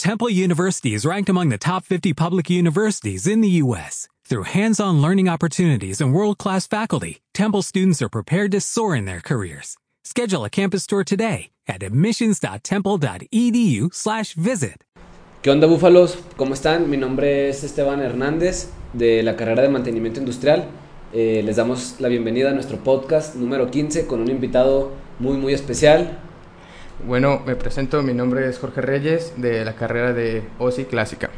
Temple University is ranked among the top 50 public universities in the U.S. Through hands-on learning opportunities and world-class faculty, Temple students are prepared to soar in their careers. Schedule a campus tour today at admissions.temple.edu/visit. ¿Qué onda, búfalos? ¿Cómo están? Mi nombre es Esteban Hernández de la carrera de mantenimiento industrial. Eh, les damos la bienvenida a nuestro podcast número 15 con un invitado muy, muy especial. Bueno, me presento, mi nombre es Jorge Reyes de la carrera de OSI Clásica.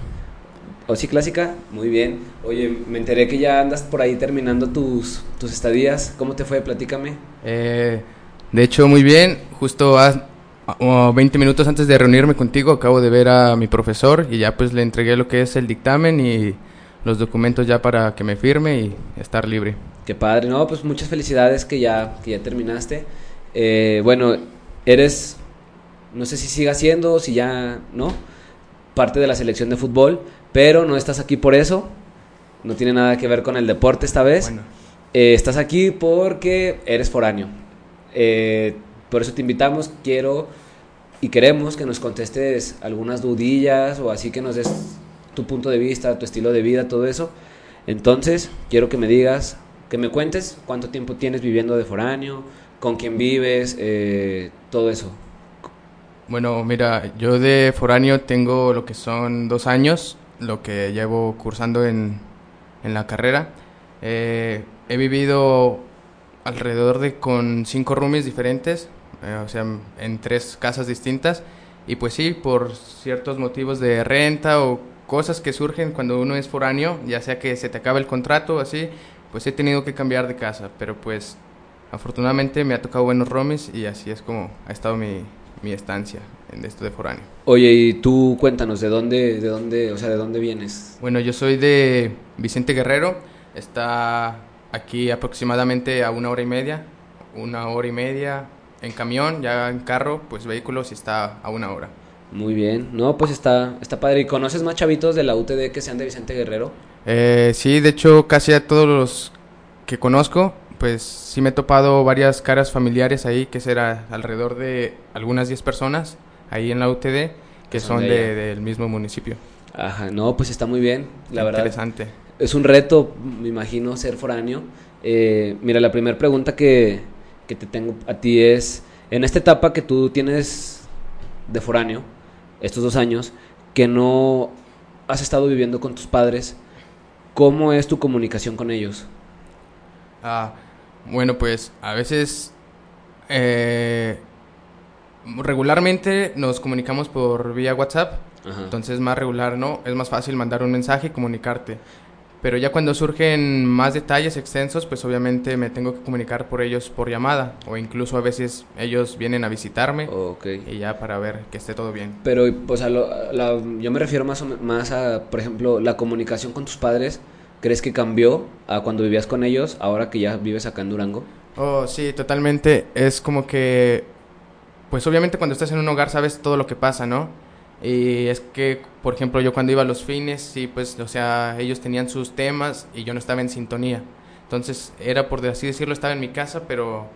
OSI Clásica, muy bien. Oye, me enteré que ya andas por ahí terminando tus, tus estadías. ¿Cómo te fue? Platícame. Eh, de hecho, muy bien. Justo a, a 20 minutos antes de reunirme contigo, acabo de ver a mi profesor y ya pues le entregué lo que es el dictamen y los documentos ya para que me firme y estar libre. Qué padre, no, pues muchas felicidades que ya, que ya terminaste. Eh, bueno, eres, no sé si siga siendo, si ya, ¿no? Parte de la selección de fútbol, pero no estás aquí por eso. No tiene nada que ver con el deporte esta vez. Bueno. Eh, estás aquí porque eres foráneo. Eh, por eso te invitamos, quiero y queremos que nos contestes algunas dudillas o así que nos des tu punto de vista, tu estilo de vida, todo eso. Entonces, quiero que me digas, que me cuentes cuánto tiempo tienes viviendo de foráneo, con quién vives, eh, todo eso. Bueno, mira, yo de foráneo tengo lo que son dos años, lo que llevo cursando en, en la carrera. Eh, he vivido alrededor de con cinco roomies diferentes, eh, o sea, en tres casas distintas. Y pues sí, por ciertos motivos de renta o cosas que surgen cuando uno es foráneo, ya sea que se te acaba el contrato así, pues he tenido que cambiar de casa. Pero pues afortunadamente me ha tocado buenos roomies y así es como ha estado mi, mi estancia en esto de foráneo. Oye, y tú cuéntanos, ¿de dónde, de dónde, o sea, de dónde vienes? Bueno, yo soy de Vicente Guerrero, está aquí aproximadamente a una hora y media, una hora y media en camión, ya en carro, pues vehículos y está a una hora. Muy bien, no, pues está, está padre. ¿Y conoces más chavitos de la UTD que sean de Vicente Guerrero? Eh, sí, de hecho casi a todos los que conozco, pues sí me he topado varias caras familiares ahí, que será alrededor de algunas 10 personas ahí en la UTD, que son son de del mismo municipio. Ajá, no, pues está muy bien, la verdad. Interesante. Es un reto, me imagino, ser foráneo. Eh, mira, la primera pregunta que, que te tengo a ti es, en esta etapa que tú tienes de foráneo, estos dos años, que no has estado viviendo con tus padres, ¿cómo es tu comunicación con ellos? Ah, bueno, pues a veces eh, regularmente nos comunicamos por vía WhatsApp, Ajá. entonces más regular, ¿no? Es más fácil mandar un mensaje y comunicarte. Pero ya cuando surgen más detalles extensos, pues obviamente me tengo que comunicar por ellos por llamada o incluso a veces ellos vienen a visitarme y ya para ver que esté todo bien. Pero, o sea, lo- la- yo me refiero más, o más a, por ejemplo, la comunicación con tus padres. ¿Crees que cambió a cuando vivías con ellos, ahora que ya vives acá en Durango? Oh, sí, totalmente. Es como que, pues obviamente cuando estás en un hogar sabes todo lo que pasa, ¿no? Y es que, por ejemplo, yo cuando iba a los fines, sí, pues, o sea, ellos tenían sus temas y yo no estaba en sintonía. Entonces, era por así decirlo, estaba en mi casa, pero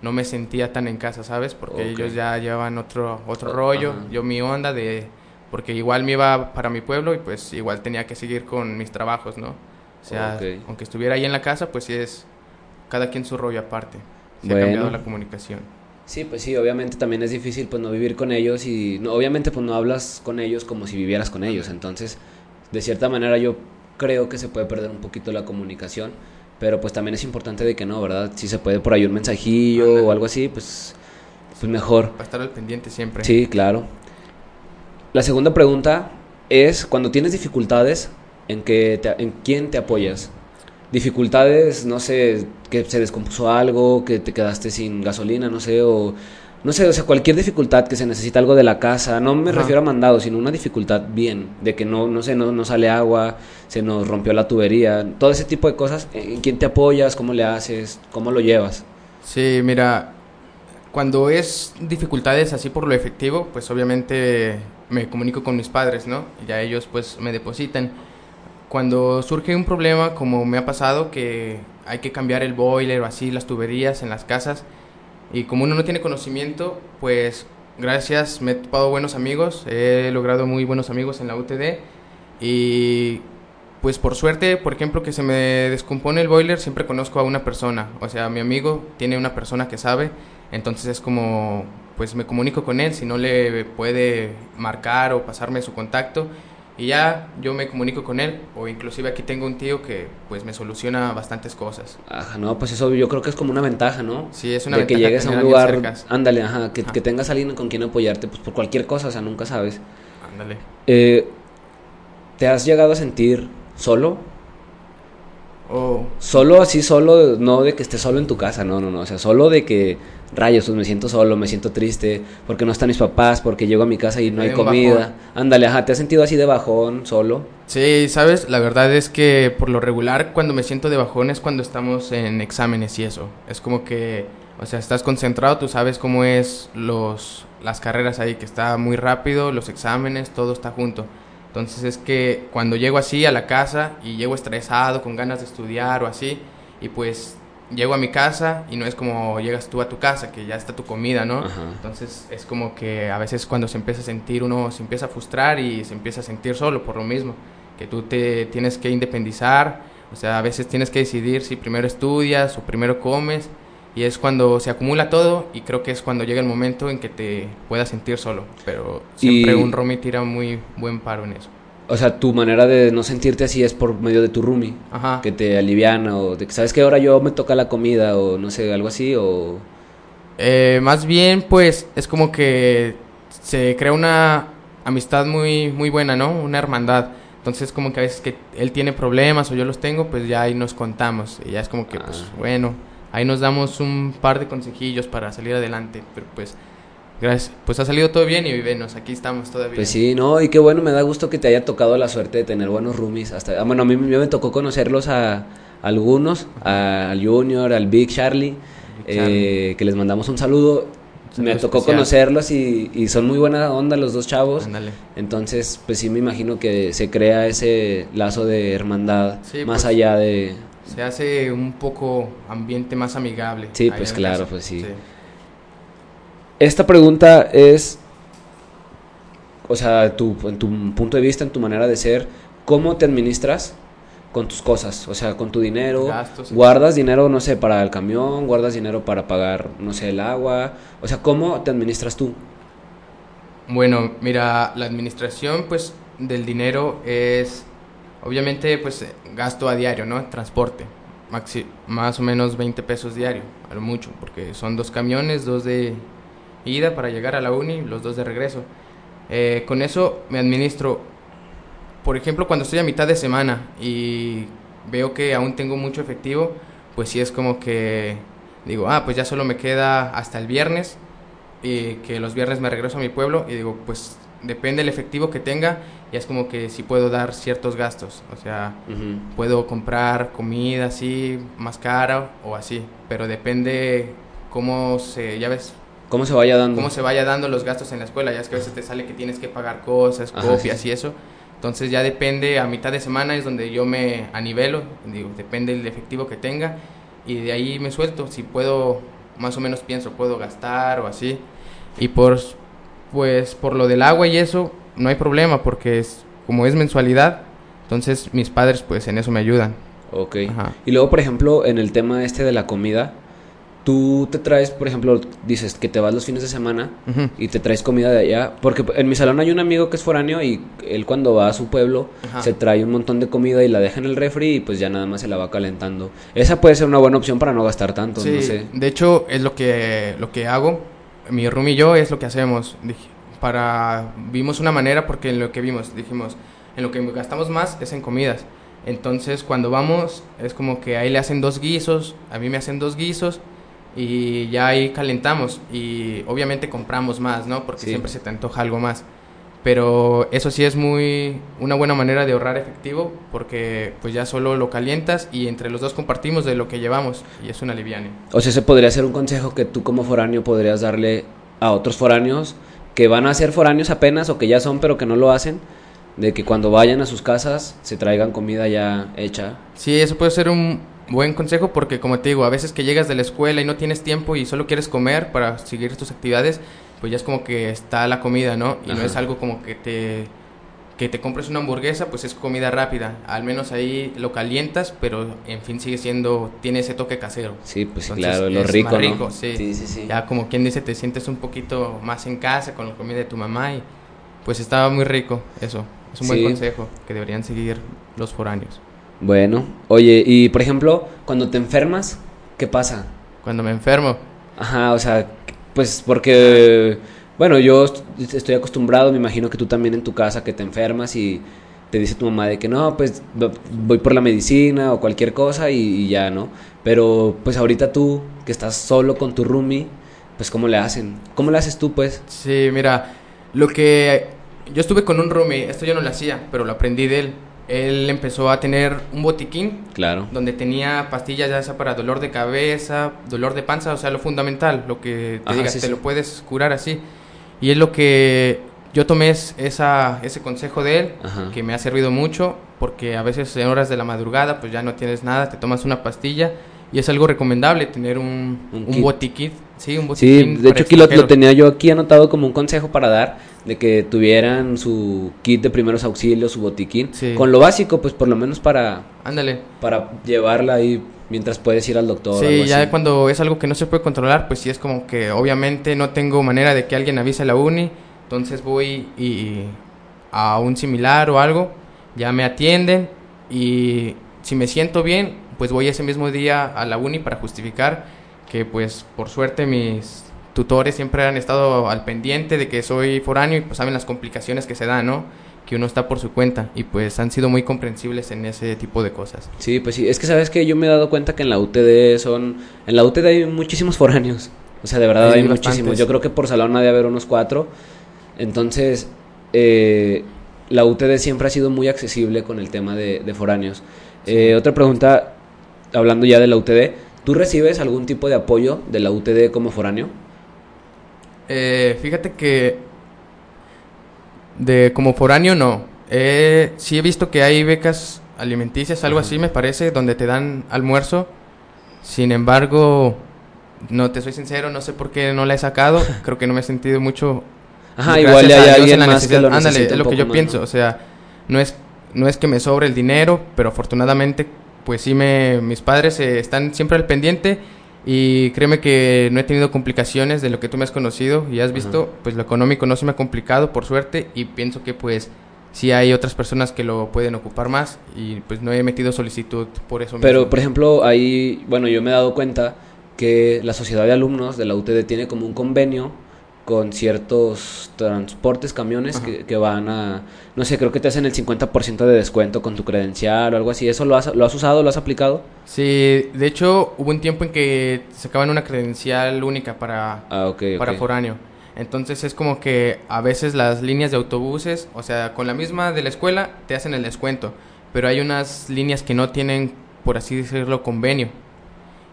no me sentía tan en casa, ¿sabes? Porque ellos ya llevaban otro, otro Oh, rollo, yo mi onda de... Porque igual me iba para mi pueblo y pues igual tenía que seguir con mis trabajos, ¿no? Sea, aunque estuviera ahí en la casa, pues sí es cada quien su rollo aparte. Se Bueno. ha cambiado la comunicación. Sí, pues sí, obviamente también es difícil pues no vivir con ellos y no, obviamente pues no hablas con ellos como si vivieras con ellos, entonces de cierta manera yo creo que se puede perder un poquito la comunicación, pero pues también es importante de que no, ¿verdad? Si se puede por ahí un mensajillo o algo así, pues, pues mejor. Para estar al pendiente siempre. Sí, claro. La segunda pregunta es cuando tienes dificultades, ¿en, qué te- en quién te apoyas? Dificultades, no sé, que se descompuso algo, que te quedaste sin gasolina, no sé, o no sé, o sea, cualquier dificultad que se necesita algo de la casa, no me Ajá. refiero a mandado, sino una dificultad bien, de que no, no sé, no, no sale agua, se nos rompió la tubería, todo ese tipo de cosas, ¿en quién te apoyas? ¿Cómo le haces? ¿Cómo lo llevas? Sí, mira, cuando es dificultades así por lo efectivo, pues obviamente me comunico con mis padres, ¿no? Ya ellos pues me depositan. Cuando surge un problema, como me ha pasado, que hay que cambiar el boiler o así, las tuberías en las casas, y como uno no tiene conocimiento, pues gracias, me he topado buenos amigos, he logrado muy buenos amigos en la UTD y pues por suerte, por ejemplo, que se me descompone el boiler, siempre conozco a una persona, o sea, mi amigo tiene una persona que sabe, entonces es como, pues me comunico con él, si no le puede marcar o pasarme su contacto y ya yo me comunico con él o inclusive aquí tengo un tío que pues me soluciona bastantes cosas. Ajá, no, pues eso yo creo que es como una ventaja, ¿no? Sí, es una de ventaja. que llegues a un lugar, ándale, ajá, que, que, tengas a alguien con quien apoyarte, pues por cualquier cosa, o sea, nunca sabes. Ándale. Eh, ¿Te has llegado a sentir solo? Oh. Solo así, solo, no de que estés solo en tu casa, no, no, no, o sea, solo de que rayos, pues me siento solo, me siento triste, porque no están mis papás, porque llego a mi casa y no hay, comida. Ándale, ajá, ¿te has sentido así de bajón, solo? Sí, sabes, la verdad es que por lo regular cuando me siento de bajón es cuando estamos en exámenes y eso. Es como que, o sea, estás concentrado, tú sabes cómo es los las carreras ahí, que está muy rápido, los exámenes, todo está junto. Entonces es que cuando llego así a la casa y llego estresado, con ganas de estudiar o así, y pues llego a mi casa y no es como llegas tú a tu casa, que ya está tu comida, ¿no? Entonces es como que a veces cuando se empieza a sentir uno se empieza a frustrar y se empieza a sentir solo por lo mismo, que tú te tienes que independizar, o sea, a veces tienes que decidir si primero estudias o primero comes y es cuando se acumula todo y creo que es cuando llega el momento en que te puedas sentir solo, pero siempre un Romy tira muy buen paro en eso. O sea, tu manera de no sentirte así es por medio de tu roomie. Ajá. Que te aliviana o de que sabes que ahora yo me toca la comida o no sé, algo así o... Eh, más bien, pues, es como que se crea una amistad muy, muy buena, ¿no? Una hermandad. Entonces, como que a veces que él tiene problemas o yo los tengo, pues ya ahí nos contamos. Y ya es como que, pues, ah. bueno, ahí nos damos un par de consejillos para salir adelante. Pero pues Gracias. Pues ha salido todo bien y vivenos, aquí estamos todavía. Pues sí, no, y qué bueno, me da gusto que te haya tocado la suerte de tener buenos roomies. Hasta, ah, bueno, a mí me tocó conocerlos a, algunos, al Junior, al Big Charlie, eh, que les mandamos un saludo. me tocó conocerlos y, son muy buena onda los dos chavos. Entonces, pues sí me imagino que se crea ese lazo de hermandad más pues, allá de... Se hace un poco ambiente más amigable. Sí, pues claro, pues sí. Esta pregunta es, o sea, tu, en tu punto de vista, en tu manera de ser, ¿cómo te administras con tus cosas? O sea, con tu dinero. ¿Guardas dinero, no sé, para el camión? ¿Guardas dinero para pagar, no sé, el agua? O sea, ¿cómo te administras tú? Bueno, mira, la administración, pues, del dinero es, obviamente, pues, gasto a diario, ¿no? Transporte. más o menos 20 pesos diario, a lo mucho, porque son dos camiones, dos de ida para llegar a la uni, los dos de regreso. Eh, con eso me administro, por ejemplo, cuando estoy a mitad de semana y veo que aún tengo mucho efectivo, pues sí es como que digo, ah, pues ya solo me queda hasta el viernes y que los viernes me regreso a mi pueblo y digo, pues depende del efectivo que tenga y es como que sí puedo dar ciertos gastos, o sea, puedo comprar comida así más cara o así, pero depende cómo se, ya ves, ¿Cómo se vaya dando? Cómo se vaya dando los gastos en la escuela. Ya es que a veces te sale que tienes que pagar cosas, copias y eso. Entonces ya depende, a mitad de semana es donde yo me anivelo, digo, depende del efectivo que tenga y de ahí me suelto. Si puedo, más o menos pienso, puedo gastar o así. Y por, pues, por lo del agua y eso, no hay problema porque es, como es mensualidad, entonces mis padres pues en eso me ayudan. Ok. Y luego, por ejemplo, en el tema este de la comida, tú te traes, por ejemplo, dices que te vas los fines de semana y te traes comida de allá, porque en mi salón hay un amigo que es foráneo y él cuando va a su pueblo se trae un montón de comida y la deja en el refri y pues ya nada más se la va calentando. Esa puede ser una buena opción para no gastar tanto, no sé. De hecho, es lo que lo que hago, mi room y yo es lo que hacemos. Para vimos una manera porque en lo que vimos dijimos, en lo que gastamos más es en comidas. Entonces, cuando vamos es como que ahí le hacen dos guisos, a mí me hacen dos guisos y ya ahí calentamos y obviamente compramos más, ¿no? Porque siempre se te antoja algo más. Pero eso sí es muy una buena manera de ahorrar efectivo porque pues ya solo lo calientas y entre los dos compartimos de lo que llevamos y es una liviane. O sea, ese podría ser un consejo que tú como foráneo podrías darle a otros foráneos que van a ser foráneos apenas o que ya son pero que no lo hacen, de que cuando vayan a sus casas se traigan comida ya hecha. Sí, eso puede ser un, Buen consejo porque como te digo, a veces que llegas de la escuela y no tienes tiempo y solo quieres comer para seguir tus actividades, pues ya es como que está la comida, ¿no? Y no es algo como que te que te compres una hamburguesa, pues es comida rápida. Al menos ahí lo calientas, pero en fin sigue siendo, tiene ese toque casero. Sí, pues claro, lo rico, más rico sí. Sí, sí, Ya como quien dice, te sientes un poquito más en casa con la comida de tu mamá y pues estaba muy rico eso. Es un buen consejo que deberían seguir los foráneos. Bueno, oye, y por ejemplo, cuando te enfermas, ¿qué pasa? Cuando me enfermo. Ajá, o sea, pues porque... Bueno, yo estoy acostumbrado, me imagino que tú también en tu casa que te enfermas y te dice tu mamá de que no, pues voy por la medicina o cualquier cosa y, ya, ¿no? Pero pues ahorita tú que estás solo con tu roomie, pues ¿cómo le hacen? ¿Cómo le haces tú, pues? Sí, mira, lo que yo estuve con un roomie, esto yo no lo hacía, pero lo aprendí de él. Él empezó a tener un botiquín. Claro. Donde tenía pastillas ya sea para dolor de cabeza, dolor de panza, o sea, lo fundamental, lo que te digas, te lo puedes curar así. Y es lo que yo tomé esa, ese consejo de él, que me ha servido mucho, porque a veces en horas de la madrugada pues ya no tienes nada, te tomas una pastilla y es algo recomendable tener un, un, botiquín. Sí, un botiquín. Sí, de hecho aquí lo, tenía yo aquí anotado como un consejo para dar, de que tuvieran su kit de primeros auxilios, su botiquín, con lo básico, pues por lo menos para... Ándale. Para llevarla ahí mientras puedes ir al doctor. Sí, ya cuando es algo que no se puede controlar, pues sí es como que obviamente no tengo manera de que alguien avise a la uni, entonces voy y, a un similar o algo, ya me atienden y si me siento bien, pues voy ese mismo día a la uni para justificar que pues por suerte mis tutores siempre han estado al pendiente de que soy foráneo y pues saben las complicaciones que se dan, ¿no? que uno está por su cuenta y pues han sido muy comprensibles en ese tipo de cosas. Sí, pues sí, es que sabes que yo me he dado cuenta que en la UTD son, en la UTD hay muchísimos foráneos, o sea, de verdad hay, muchísimos, yo creo que por salón ha de haber unos cuatro, entonces eh, la UTD siempre ha sido muy accesible con el tema de, foráneos. Eh, otra pregunta, hablando ya de la UTD, ¿tú recibes algún tipo de apoyo de la UTD como foráneo? Eh, fíjate que de como foráneo no. Eh, sí he visto que hay becas alimenticias, algo así me parece, donde te dan almuerzo. Sin embargo, no te soy sincero, no sé por qué no la he sacado. Creo que no me he sentido mucho. Ajá, igual hay alguien más que lo Ándale, es lo que yo pienso. O sea, no es, no es que me sobre el dinero, pero afortunadamente, pues sí me, mis padres eh, están siempre al pendiente y créeme que no he tenido complicaciones de lo que tú me has conocido y has visto, pues lo económico no se me ha complicado por suerte y pienso que pues sí hay otras personas que lo pueden ocupar más y pues no he metido solicitud por eso. Pero por ejemplo, ahí, bueno, yo me he dado cuenta que la sociedad de alumnos de la UTD tiene como un convenio con ciertos transportes, camiones que, van a, no sé, creo que te hacen el 50% de descuento con tu credencial o algo así. ¿Eso lo has, lo has usado, lo has aplicado? Sí, de hecho hubo un tiempo en que sacaban una credencial única para, ah, para foráneo. Entonces es como que a veces las líneas de autobuses, o sea, con la misma de la escuela, te hacen el descuento. Pero hay unas líneas que no tienen, por así decirlo, convenio.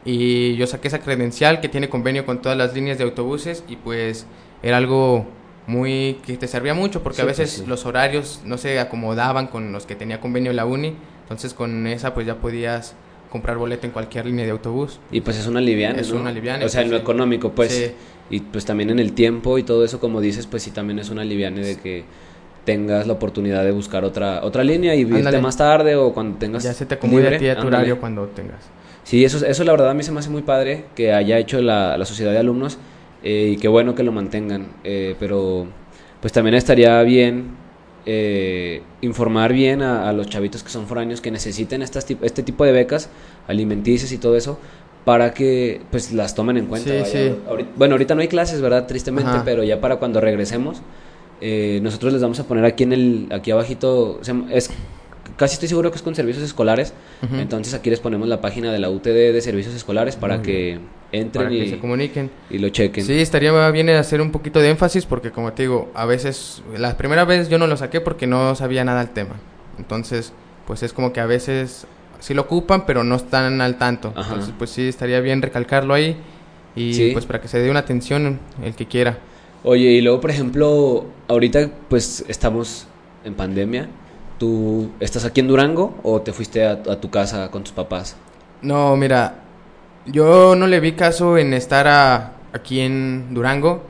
Y yo saqué esa credencial que tiene convenio con todas las líneas de autobuses y pues era algo muy que te servía mucho porque a veces los horarios no se acomodaban con los que tenía convenio la uni, entonces con esa pues ya podías comprar boleto en cualquier línea de autobús. Y pues es una liviana, Es una liviana. O sea, en lo económico, pues. Y pues también en el tiempo y todo eso, como dices, pues sí también es una liviana de que tengas la oportunidad de buscar otra otra línea y irte más tarde o cuando tengas Ya se te acomode a ti a tu horario cuando tengas. Sí, eso, eso la verdad a mí se me hace muy padre que haya hecho la, la sociedad de alumnos eh, y qué bueno que lo mantengan. Eh, pero pues también estaría bien eh, informar bien a, los chavitos que son foráneos que necesiten estas, este tipo de becas alimenticias y todo eso para que pues las tomen en cuenta. bueno, ahorita no hay clases, ¿verdad? Tristemente, pero ya para cuando regresemos, nosotros les vamos a poner aquí en el, aquí abajito, es casi estoy seguro que es con servicios escolares. Entonces aquí les ponemos la página de la UTD de servicios escolares para que entren y se comuniquen y lo chequen. Sí, estaría bien hacer un poquito de énfasis porque como te digo, a veces la primera vez yo no lo saqué porque no sabía nada del tema. Entonces, pues es como que a veces sí lo ocupan, pero no están al tanto. Entonces, pues sí estaría bien recalcarlo ahí y pues para que se dé una atención el que quiera. Oye, y luego, por ejemplo, ahorita pues estamos en pandemia ¿Tú estás aquí en Durango o te fuiste a, tu casa con tus papás? No, mira, yo no le vi caso en estar aquí en Durango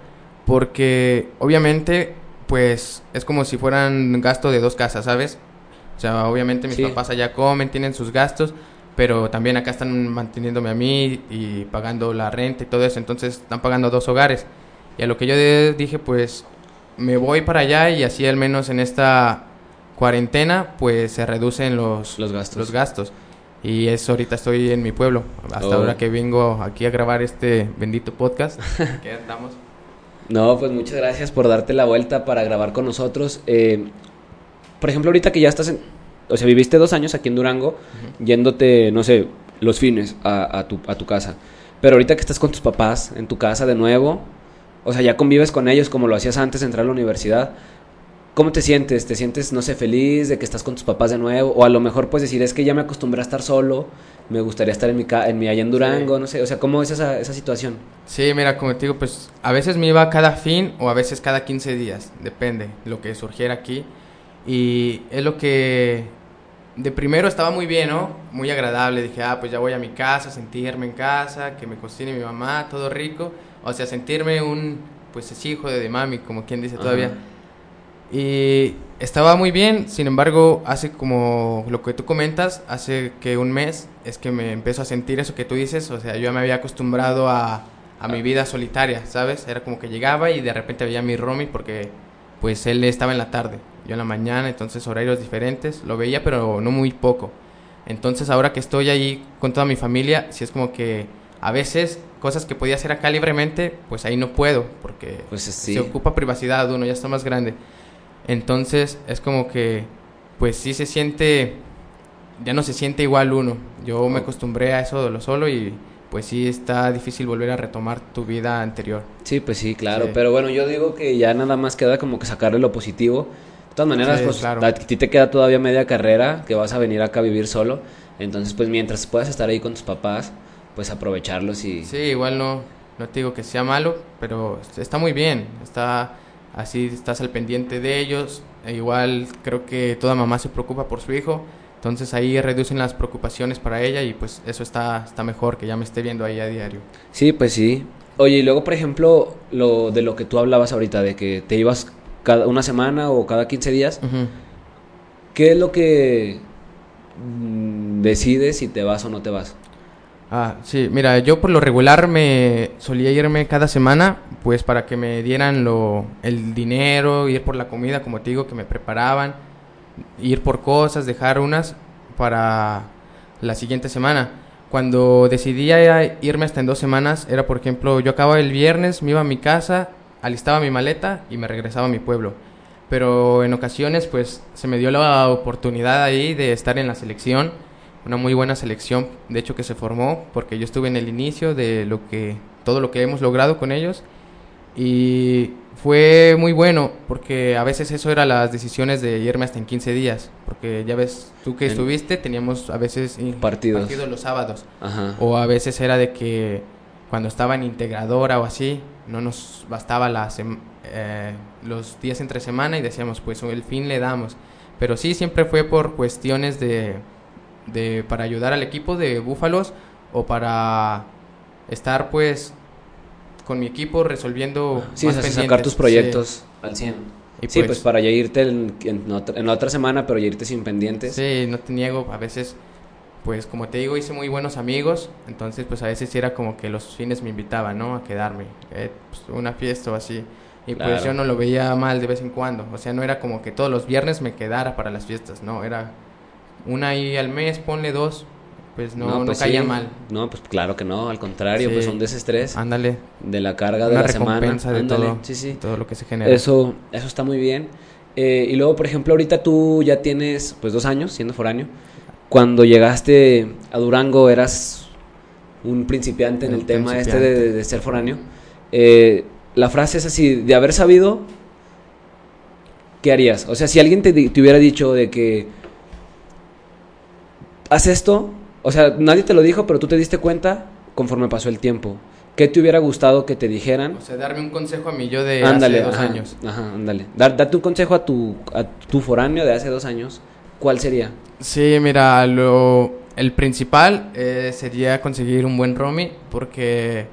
porque obviamente pues es como si fueran gasto de dos casas, ¿sabes? O sea, obviamente mis papás allá comen, tienen sus gastos, pero también acá están manteniéndome a mí y pagando la renta y todo eso, entonces están pagando dos hogares. Y a lo que yo dije, pues me voy para allá y así al menos en esta cuarentena pues se reducen los, los gastos. Los gastos. Y eso ahorita estoy en mi pueblo, hasta oh. ahora que vengo aquí a grabar este bendito podcast. ¿Qué andamos? No, pues muchas gracias por darte la vuelta para grabar con nosotros. Eh, por ejemplo, ahorita que ya estás en... O sea, viviste dos años aquí en Durango, yéndote, no sé, los fines a, a, tu, a tu casa. Pero ahorita que estás con tus papás en tu casa de nuevo, o sea, ya convives con ellos como lo hacías antes de entrar a la universidad. ¿Cómo te sientes? ¿Te sientes, no sé, feliz de que estás con tus papás de nuevo? O a lo mejor puedes decir, es que ya me acostumbré a estar solo, me gustaría estar en mi, en mi allá en Durango, no sé, o sea, ¿cómo es esa, esa situación? Sí, mira, como te digo, pues a veces me iba cada fin o a veces cada 15 días, depende lo que surgiera aquí. Y es lo que de primero estaba muy bien, ¿no? Muy agradable, dije, ah, pues ya voy a mi casa, sentirme en casa, que me cocine mi mamá, todo rico, o sea, sentirme un, pues es hijo de, mami, como quien dice todavía. Y estaba muy bien, sin embargo, hace como lo que tú comentas, hace que un mes es que me empezó a sentir eso que tú dices, o sea, yo ya me había acostumbrado a, a mi vida solitaria, ¿sabes? Era como que llegaba y de repente veía a mi roomie porque pues él estaba en la tarde, yo en la mañana, entonces horarios diferentes, lo veía pero no muy poco. Entonces ahora que estoy ahí con toda mi familia, sí es como que a veces cosas que podía hacer acá libremente, pues ahí no puedo, porque pues se ocupa privacidad, uno ya está más grande. Entonces es como que, pues sí se siente, ya no se siente igual uno. Yo me acostumbré a eso de lo solo y pues sí está difícil volver a retomar tu vida anterior. Sí, pues sí, claro. Pero bueno, yo digo que ya nada más queda como que sacarle lo positivo. De todas maneras, pues a ti te queda todavía media carrera que vas a venir acá a vivir solo. Entonces, pues mientras puedas estar ahí con tus papás, pues aprovecharlos y... Sí, igual no, no te digo que sea malo, pero está muy bien. Está así estás al pendiente de ellos. E igual creo que toda mamá se preocupa por su hijo, entonces ahí reducen las preocupaciones para ella y pues eso está, está mejor que ya me esté viendo ahí a diario. Sí, pues sí. Oye, y luego por ejemplo, lo de lo que tú hablabas ahorita, de que te ibas cada una semana o cada 15 días, ¿qué es lo que mm, decides si te vas o no te vas? Ah, sí, mira, yo por lo regular me solía irme cada semana, pues para que me dieran lo, el dinero, ir por la comida, como te digo, que me preparaban, ir por cosas, dejar unas para la siguiente semana. Cuando decidí irme hasta en dos semanas, era por ejemplo, yo acababa el viernes, me iba a mi casa, alistaba mi maleta y me regresaba a mi pueblo. Pero en ocasiones, pues se me dio la oportunidad ahí de estar en la selección una muy buena selección, de hecho que se formó, porque yo estuve en el inicio de lo que todo lo que hemos logrado con ellos y fue muy bueno porque a veces eso era las decisiones de irme hasta en 15 días, porque ya ves, tú que estuviste teníamos a veces partidos, los sábados. O a veces era de que cuando estaba en integradora o así, no nos bastaba eh, los días entre semana y decíamos, pues el fin le damos. Pero sí, siempre fue por cuestiones de, de, para ayudar al equipo de Búfalos o para estar pues con mi equipo resolviendo sí, sacar tus proyectos al 100 y sí, pues, pues, para ya irte en, otra, en, otra, semana, pero ya irte sin pendientes. Sí, no te niego, a veces, pues como te digo, hice muy buenos amigos, entonces pues a veces era como que los fines me invitaban, ¿no? A quedarme, eh, pues, una fiesta o así. Y pues yo no lo veía mal de vez en cuando, o sea, no era como que todos los viernes me quedara para las fiestas, no, era una ahí al mes, ponle dos, pues no, no, pues caía mal. No, pues claro que no, al contrario, pues un desestrés. Ándale. De la carga de la semana. de todo, sí, sí. todo lo que se genera. Eso, eso está muy bien. Eh, y luego, por ejemplo, ahorita tú ya tienes pues dos años siendo foráneo. Cuando llegaste a Durango eras un principiante en el tema este de, ser foráneo. Eh, la frase es así, de haber sabido, ¿qué harías? O sea, si alguien te, te hubiera dicho de que haz esto, o sea, nadie te lo dijo, pero tú te diste cuenta conforme pasó el tiempo. ¿Qué te hubiera gustado que te dijeran? O sea, darme un consejo a mí yo de hace dos años. Ajá, ándale. date un consejo a tu, a tu foráneo de hace dos años. ¿Cuál sería? Sí, mira, lo, el principal eh, sería conseguir un buen roomie porque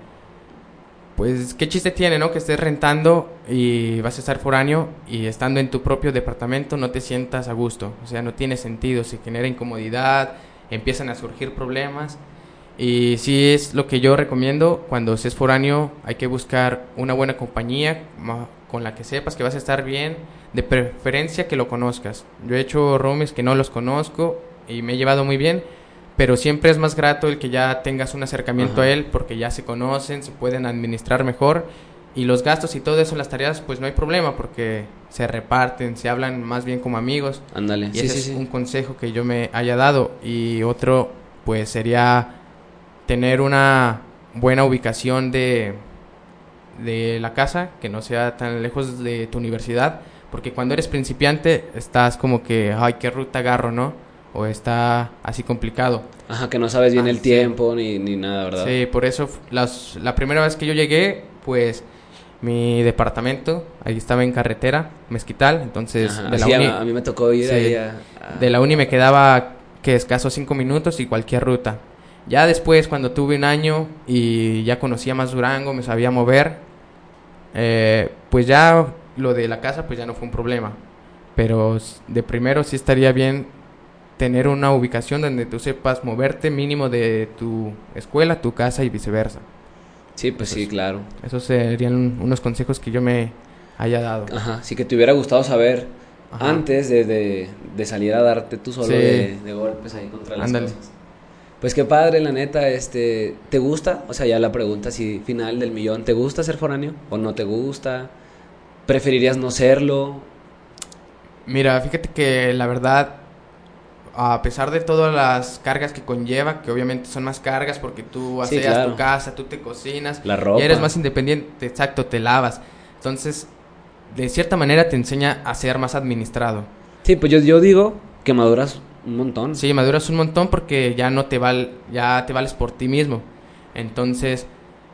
pues qué chiste tiene, ¿no? Que estés rentando y vas a estar foráneo y estando en tu propio departamento no te sientas a gusto. O sea, no tiene sentido, se genera incomodidad, empiezan a surgir problemas. Y sí es lo que yo recomiendo, cuando seas foráneo hay que buscar una buena compañía con la que sepas que vas a estar bien, de preferencia que lo conozcas. Yo he hecho roomies que no los conozco y me he llevado muy bien, pero siempre es más grato el que ya tengas un acercamiento a él porque ya se conocen, se pueden administrar mejor y los gastos y todo eso, las tareas, pues no hay problema porque se reparten, se hablan más bien como amigos. Ándale. Y ese es un consejo que yo me haya dado y otro pues sería tener una buena ubicación de de la casa, que no sea tan lejos de tu universidad, porque cuando eres principiante estás como que, ay, qué ruta agarro, ¿no? O está así complicado. Ajá, que no sabes bien ah, el tiempo ni, ni, nada, ¿verdad? Sí, por eso las, la primera vez que yo llegué, pues mi departamento, ahí estaba en carretera, Mezquital, entonces de la uni, a, mí me tocó ir ahí a, De la uni me quedaba que escaso cinco minutos y cualquier ruta. Ya después, cuando tuve un año y ya conocía más Durango, me sabía mover, eh, pues ya lo de la casa pues ya no fue un problema. Pero de primero sí estaría bien tener una ubicación donde tú sepas moverte mínimo de tu escuela, tu casa y viceversa. Sí, pues sí, claro. Esos serían unos consejos que yo me haya dado. Ajá, sí que te hubiera gustado saber antes de, de, salir a darte tú solo de, golpes ahí contra las cosas. Pues qué padre, la neta, este, ¿te gusta? O sea, ya la pregunta así final del millón, ¿te gusta ser foráneo o no te gusta? ¿Preferirías no serlo? Mira, fíjate que la verdad a pesar de todas las cargas que conlleva, que obviamente son más cargas porque tú haces tu casa, tú te cocinas, la ropa. y eres más independiente, exacto, te lavas. Entonces, de cierta manera te enseña a ser más administrado. Sí, pues yo, yo digo que maduras un montón. Sí, maduras un montón porque ya no te val, ya te vales por ti mismo. Entonces,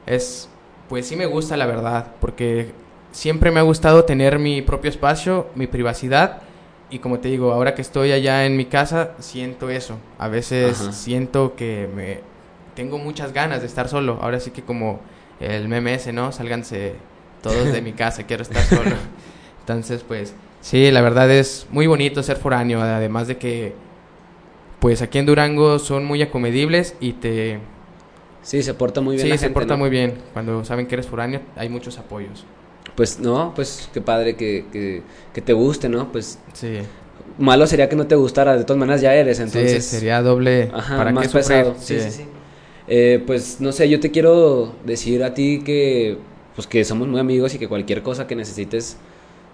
es pues sí me gusta la verdad, porque siempre me ha gustado tener mi propio espacio, mi privacidad y como te digo, ahora que estoy allá en mi casa, siento eso. A veces siento que me tengo muchas ganas de estar solo. Ahora sí que como el meme ese, ¿no? Sálganse todos de mi casa, quiero estar solo. Entonces, pues, sí, la verdad es muy bonito ser foráneo, además de que, pues aquí en Durango son muy acomedibles y te... Sí, se porta muy bien. Sí, se porta muy bien. Cuando saben que eres foráneo, hay muchos apoyos pues no, pues qué padre que, que, te guste, ¿no? Pues sí. malo sería que no te gustara, de todas maneras ya eres, entonces. Sí, sería doble, para más pesado. Sí, sí, sí. Eh, pues no sé, yo te quiero decir a ti que, pues que somos muy amigos y que cualquier cosa que necesites,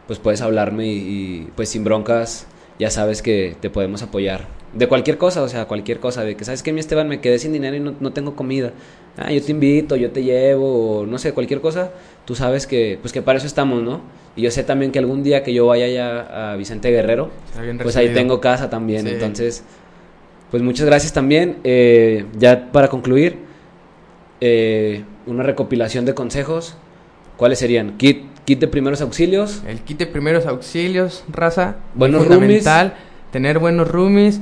pues puedes hablarme y pues sin broncas ya sabes que te podemos apoyar. De cualquier cosa, o sea, cualquier cosa. De que, ¿sabes que Mi Esteban, me quedé sin dinero y no, tengo comida. Ah, yo te invito, yo te llevo, o no sé, cualquier cosa. Tú sabes que, pues que para eso estamos, ¿no? Y yo sé también que algún día que yo vaya ya a Vicente Guerrero, pues ahí tengo casa también. Entonces, pues muchas gracias también. Eh, ya para concluir, eh, una recopilación de consejos. ¿Cuáles serían? Kit Kit de primeros auxilios. El kit de primeros auxilios, raza. Buenos fundamental. Tener buenos roomies.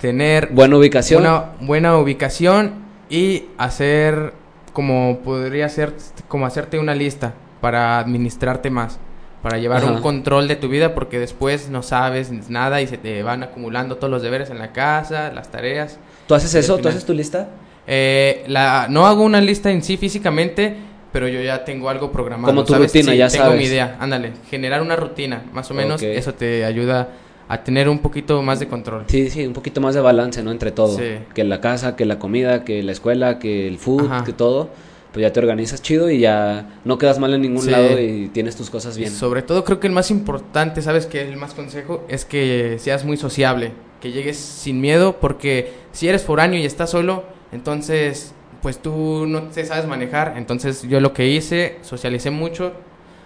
Tener. Buena ubicación. Una buena ubicación. Y hacer. Como podría ser. Como hacerte una lista. Para administrarte más. Para llevar un control de tu vida. Porque después no sabes nada. Y se te van acumulando todos los deberes en la casa. Las tareas. ¿Tú haces eso? ¿Tú haces tu lista? Eh, la, no hago una lista en sí físicamente pero yo ya tengo algo programado. Como tu rutina, ya tengo mi idea. Ándale, generar una rutina, más o menos, eso te ayuda a tener un poquito más de control. Sí, sí, un poquito más de balance, ¿no? Entre todo. Que la casa, que la comida, que la escuela, que el food, que todo. Pues ya te organizas chido y ya no quedas mal en ningún lado y tienes tus cosas bien. Sobre todo creo que el más importante, ¿sabes qué? El más consejo es que seas muy sociable, que llegues sin miedo, porque si eres foráneo y estás solo, entonces pues tú no te sabes manejar. Entonces yo lo que hice, socialicé mucho,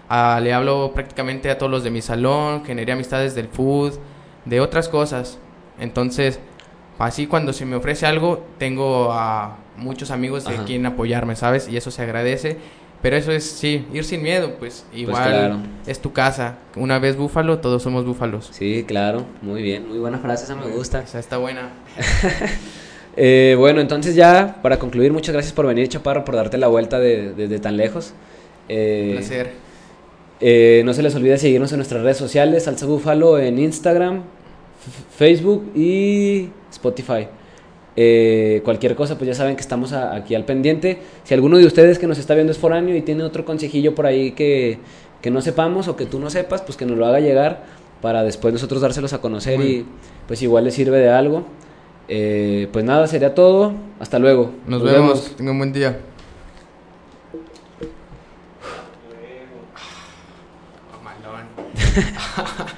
ah, le hablo prácticamente a todos los de mi salón, generé amistades del food, de otras cosas. Entonces, así cuando se me ofrece algo, tengo a muchos amigos de quien apoyarme, ¿sabes? Y eso se agradece. Pero eso es, sí, ir sin miedo, pues, pues igual es tu casa. Una vez búfalo, todos somos búfalos. Sí, claro, muy bien, muy buena frase, esa me gusta. Esa está buena. Eh, bueno, entonces ya, para concluir, muchas gracias por venir, Chaparro, por darte la vuelta desde tan lejos. Eh, placer. Eh, no se les olvide seguirnos en nuestras redes sociales, Salsa Búfalo en Instagram, Facebook y Spotify. Eh, cualquier cosa, pues ya saben que estamos aquí al pendiente. Si alguno de ustedes que nos está viendo es foráneo y tiene otro consejillo por ahí que, que no sepamos o que tú no sepas, pues que nos lo haga llegar para después nosotros dárselos a conocer y pues igual les sirve de algo. Eh, pues nada, sería todo. Hasta luego. Nos, vemos. Tenga un buen día.